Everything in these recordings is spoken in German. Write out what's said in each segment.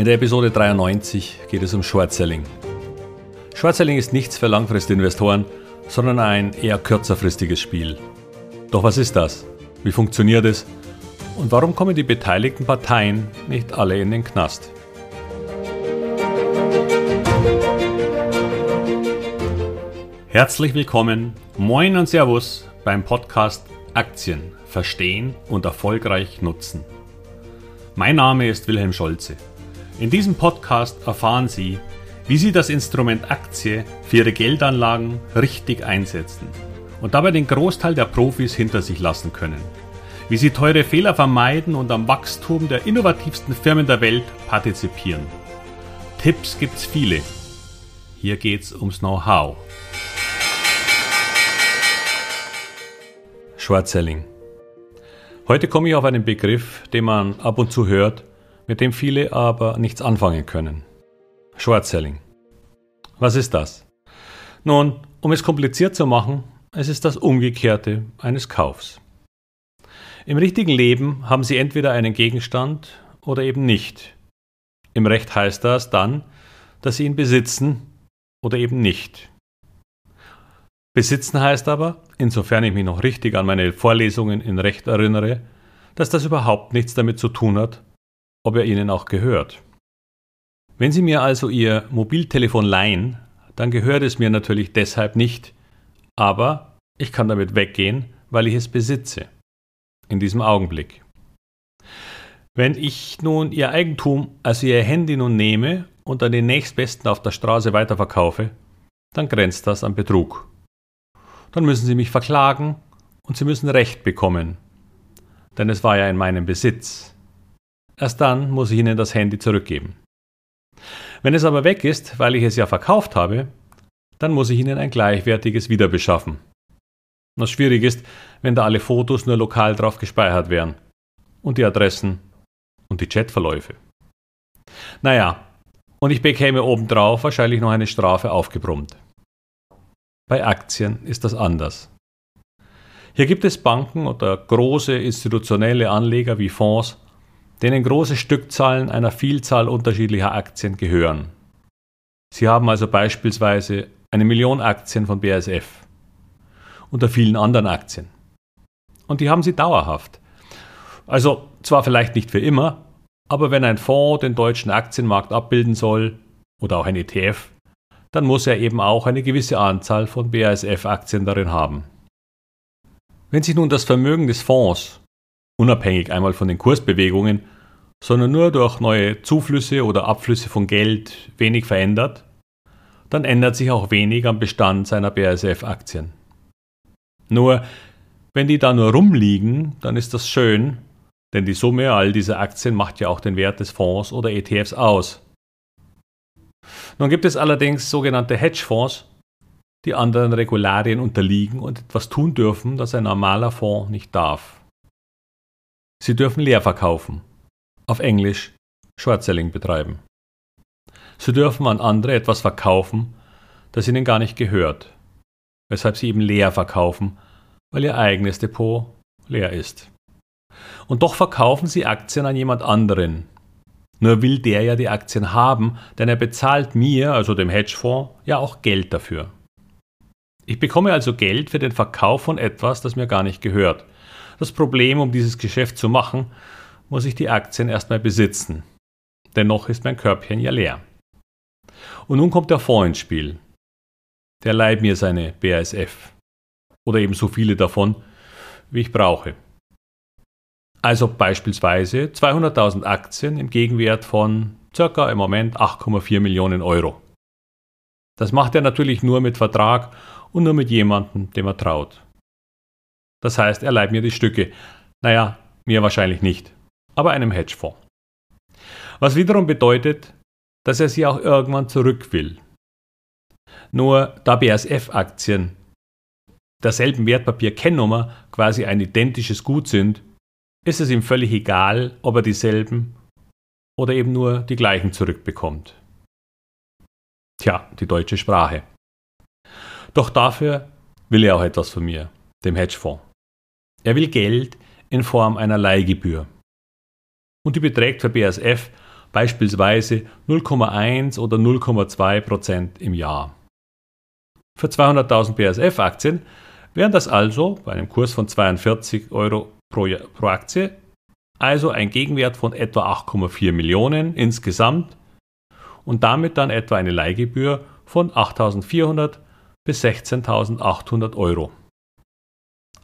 In der Episode 93 geht es um Short Selling. Short Selling ist nichts für langfristige Investoren, sondern ein eher kürzerfristiges Spiel. Doch was ist das? Wie funktioniert es? Und warum kommen die beteiligten Parteien nicht alle in den Knast? Herzlich willkommen, moin und Servus beim Podcast Aktien verstehen und erfolgreich nutzen. Mein Name ist Wilhelm Scholze. In diesem Podcast erfahren Sie, wie Sie das Instrument Aktie für Ihre Geldanlagen richtig einsetzen und dabei den Großteil der Profis hinter sich lassen können. Wie Sie teure Fehler vermeiden und am Wachstum der innovativsten Firmen der Welt partizipieren. Tipps gibt's viele. Hier geht's ums Know-how. Short Selling. Heute komme ich auf einen Begriff, den man ab und zu hört mit dem viele aber nichts anfangen können. Short Selling. Was ist das? Nun, um es kompliziert zu machen, es ist das Umgekehrte eines Kaufs. Im richtigen Leben haben Sie entweder einen Gegenstand oder eben nicht. Im Recht heißt das dann, dass Sie ihn besitzen oder eben nicht. Besitzen heißt aber, insofern ich mich noch richtig an meine Vorlesungen in Recht erinnere, dass das überhaupt nichts damit zu tun hat, ob er Ihnen auch gehört. Wenn Sie mir also Ihr Mobiltelefon leihen, dann gehört es mir natürlich deshalb nicht, aber ich kann damit weggehen, weil ich es besitze. In diesem Augenblick. Wenn ich nun Ihr Eigentum, also Ihr Handy nun nehme und an den nächstbesten auf der Straße weiterverkaufe, dann grenzt das an Betrug. Dann müssen Sie mich verklagen und Sie müssen Recht bekommen. Denn es war ja in meinem Besitz. Erst dann muss ich Ihnen das Handy zurückgeben. Wenn es aber weg ist, weil ich es ja verkauft habe, dann muss ich Ihnen ein gleichwertiges wieder beschaffen. Was schwierig ist, wenn da alle Fotos nur lokal drauf gespeichert wären. Und die Adressen und die Chatverläufe. Naja, und ich bekäme obendrauf wahrscheinlich noch eine Strafe aufgebrummt. Bei Aktien ist das anders. Hier gibt es Banken oder große institutionelle Anleger wie Fonds, denen große Stückzahlen einer Vielzahl unterschiedlicher Aktien gehören. Sie haben also beispielsweise eine Million Aktien von BASF unter vielen anderen Aktien. Und die haben sie dauerhaft. Also zwar vielleicht nicht für immer, aber wenn ein Fonds den deutschen Aktienmarkt abbilden soll oder auch ein ETF, dann muss er eben auch eine gewisse Anzahl von BASF-Aktien darin haben. Wenn sich nun das Vermögen des Fonds unabhängig einmal von den Kursbewegungen, sondern nur durch neue Zuflüsse oder Abflüsse von Geld wenig verändert, dann ändert sich auch wenig am Bestand seiner BASF-Aktien. Nur, wenn die da nur rumliegen, dann ist das schön, denn die Summe all dieser Aktien macht ja auch den Wert des Fonds oder ETFs aus. Nun gibt es allerdings sogenannte Hedgefonds, die anderen Regularien unterliegen und etwas tun dürfen, das ein normaler Fonds nicht darf. Sie dürfen leer verkaufen, auf Englisch Short Selling betreiben. Sie dürfen an andere etwas verkaufen, das ihnen gar nicht gehört, weshalb sie eben leer verkaufen, weil ihr eigenes Depot leer ist. Und doch verkaufen sie Aktien an jemand anderen. Nur will der ja die Aktien haben, denn er bezahlt mir, also dem Hedgefonds, ja auch Geld dafür. Ich bekomme also Geld für den Verkauf von etwas, das mir gar nicht gehört. Das Problem, um dieses Geschäft zu machen, muss ich die Aktien erstmal besitzen. Dennoch ist mein Körbchen ja leer. Und nun kommt der Fonds ins Spiel. Der leiht mir seine BASF. Oder eben so viele davon, wie ich brauche. Also beispielsweise 200.000 Aktien im Gegenwert von circa im Moment 8,4 Millionen Euro. Das macht er natürlich nur mit Vertrag und nur mit jemandem, dem er traut. Das heißt, er leiht mir die Stücke. Naja, mir wahrscheinlich nicht, aber einem Hedgefonds. Was wiederum bedeutet, dass er sie auch irgendwann zurück will. Nur da BASF-Aktien derselben Wertpapier-Kennnummer quasi ein identisches Gut sind, ist es ihm völlig egal, ob er dieselben oder eben nur die gleichen zurückbekommt. Tja, die deutsche Sprache. Doch dafür will er auch etwas von mir, dem Hedgefonds. Er will Geld in Form einer Leihgebühr. Und die beträgt für BASF beispielsweise 0,1 oder 0,2 Prozent im Jahr. Für 200.000 BASF-Aktien wären das also bei einem Kurs von 42 Euro pro, pro Aktie, also ein Gegenwert von etwa 8,4 Millionen insgesamt und damit dann etwa eine Leihgebühr von 8.400 bis 16.800 Euro.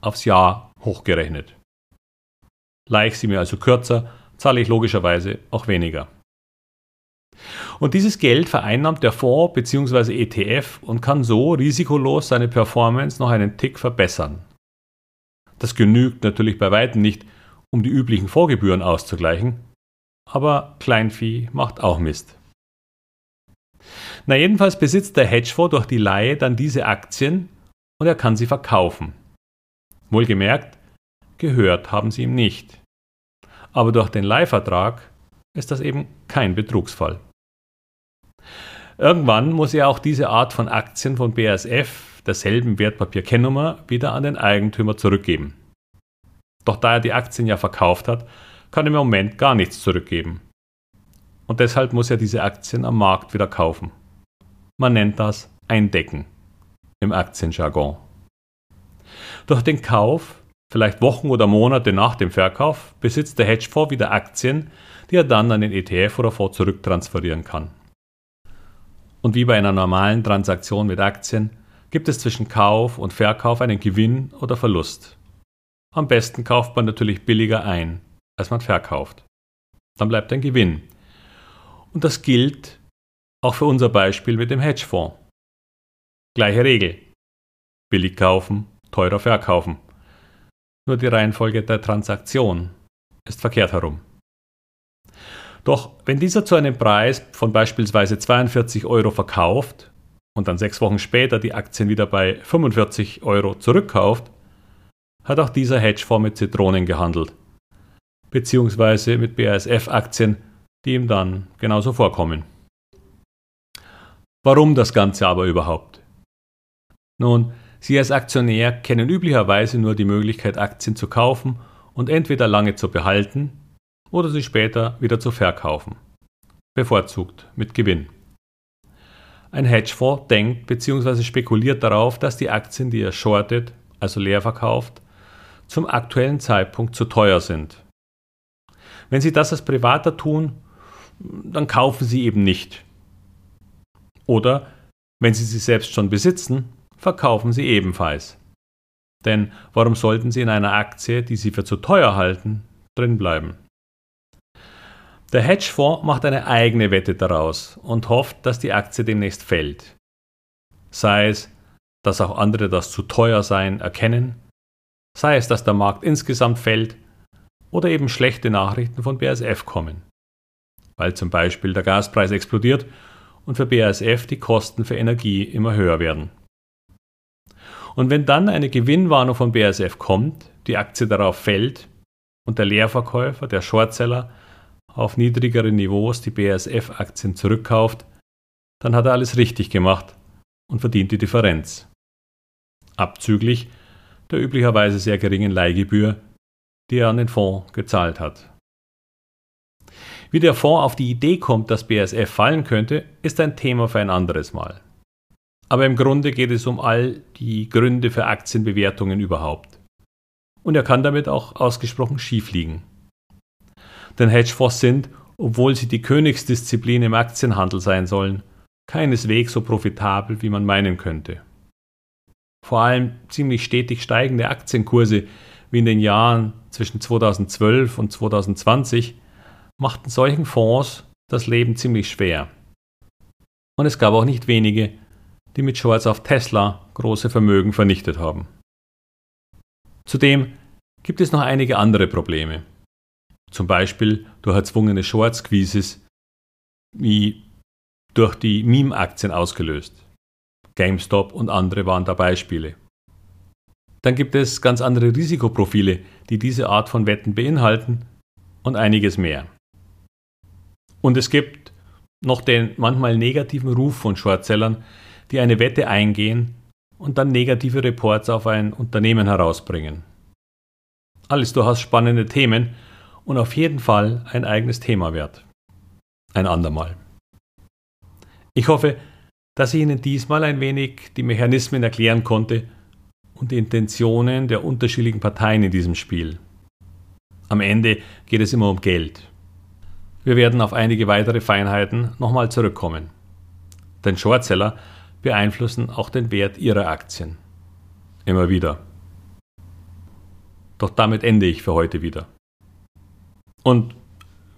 Aufs Jahr hochgerechnet. Leih sie mir also kürzer, zahle ich logischerweise auch weniger. Und dieses Geld vereinnahmt der Fonds bzw. ETF und kann so risikolos seine Performance noch einen Tick verbessern. Das genügt natürlich bei weitem nicht, um die üblichen Vorgebühren auszugleichen, aber Kleinvieh macht auch Mist. Na jedenfalls besitzt der Hedgefonds durch die Leihe dann diese Aktien und er kann sie verkaufen. Wohlgemerkt, gehört haben sie ihm nicht. Aber durch den Leihvertrag ist das eben kein Betrugsfall. Irgendwann muss er auch diese Art von Aktien von BASF, derselben Wertpapierkennnummer, wieder an den Eigentümer zurückgeben. Doch da er die Aktien ja verkauft hat, kann er im Moment gar nichts zurückgeben. Und deshalb muss er diese Aktien am Markt wieder kaufen. Man nennt das Eindecken im Aktienjargon. Durch den Kauf, vielleicht Wochen oder Monate nach dem Verkauf, besitzt der Hedgefonds wieder Aktien, die er dann an den ETF oder Fonds zurücktransferieren kann. Und wie bei einer normalen Transaktion mit Aktien gibt es zwischen Kauf und Verkauf einen Gewinn oder Verlust. Am besten kauft man natürlich billiger ein, als man verkauft. Dann bleibt ein Gewinn. Und das gilt auch für unser Beispiel mit dem Hedgefonds. Gleiche Regel. Billig kaufen, teurer verkaufen. Nur die Reihenfolge der Transaktion ist verkehrt herum. Doch wenn dieser zu einem Preis von beispielsweise 42 Euro verkauft und dann sechs Wochen später die Aktien wieder bei 45 Euro zurückkauft, hat auch dieser Hedgefonds mit Zitronen gehandelt, beziehungsweise mit BASF-Aktien, die ihm dann genauso vorkommen. Warum das Ganze aber überhaupt? Nun, Sie als Aktionär kennen üblicherweise nur die Möglichkeit, Aktien zu kaufen und entweder lange zu behalten oder sie später wieder zu verkaufen. Bevorzugt mit Gewinn. Ein Hedgefonds denkt bzw. spekuliert darauf, dass die Aktien, die er shortet, also leer verkauft, zum aktuellen Zeitpunkt zu teuer sind. Wenn Sie das als Privater tun, dann kaufen Sie eben nicht. Oder, wenn Sie sie selbst schon besitzen, verkaufen Sie ebenfalls. Denn warum sollten Sie in einer Aktie, die Sie für zu teuer halten, drinbleiben? Der Hedgefonds macht eine eigene Wette daraus und hofft, dass die Aktie demnächst fällt. Sei es, dass auch andere das zu teuer sein erkennen, sei es, dass der Markt insgesamt fällt oder eben schlechte Nachrichten von BASF kommen, weil zum Beispiel der Gaspreis explodiert und für BASF die Kosten für Energie immer höher werden. Und wenn dann eine Gewinnwarnung von BASF kommt, die Aktie darauf fällt und der Leerverkäufer, der Shortseller, auf niedrigere Niveaus die BASF-Aktien zurückkauft, dann hat er alles richtig gemacht und verdient die Differenz. Abzüglich der üblicherweise sehr geringen Leihgebühr, die er an den Fonds gezahlt hat. Wie der Fonds auf die Idee kommt, dass BASF fallen könnte, ist ein Thema für ein anderes Mal. Aber im Grunde geht es um all die Gründe für Aktienbewertungen überhaupt. Und er kann damit auch ausgesprochen schief liegen. Denn Hedgefonds sind, obwohl sie die Königsdisziplin im Aktienhandel sein sollen, keineswegs so profitabel, wie man meinen könnte. Vor allem ziemlich stetig steigende Aktienkurse wie in den Jahren zwischen 2012 und 2020 machten solchen Fonds das Leben ziemlich schwer. Und es gab auch nicht wenige, die mit Shorts auf Tesla große Vermögen vernichtet haben. Zudem gibt es noch einige andere Probleme zum Beispiel durch erzwungene Short-Squeezes wie durch die Meme-Aktien ausgelöst. GameStop und andere waren da Beispiele. Dann gibt es ganz andere Risikoprofile, die diese Art von Wetten beinhalten und einiges mehr. Und es gibt noch den manchmal negativen Ruf von Shortsellern, die eine Wette eingehen und dann negative Reports auf ein Unternehmen herausbringen. Alles durchaus spannende Themen, und auf jeden Fall ein eigenes Thema wert. ein andermal. Ich hoffe, dass ich Ihnen diesmal ein wenig die Mechanismen erklären konnte und die Intentionen der unterschiedlichen Parteien in diesem Spiel. Am Ende geht es immer um Geld. Wir werden auf einige weitere Feinheiten nochmal zurückkommen. Denn Shortseller beeinflussen auch den Wert ihrer Aktien. Immer wieder. Doch damit ende ich für heute wieder. Und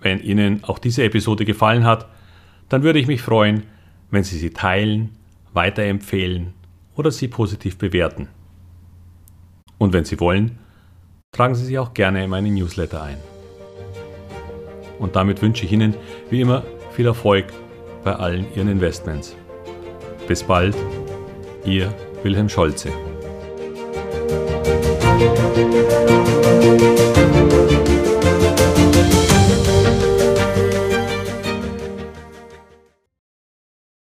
wenn Ihnen auch diese Episode gefallen hat, dann würde ich mich freuen, wenn Sie sie teilen, weiterempfehlen oder sie positiv bewerten. Und wenn Sie wollen, tragen Sie sich auch gerne in meinen Newsletter ein. Und damit wünsche ich Ihnen wie immer viel Erfolg bei allen Ihren Investments. Bis bald, Ihr Wilhelm Scholze.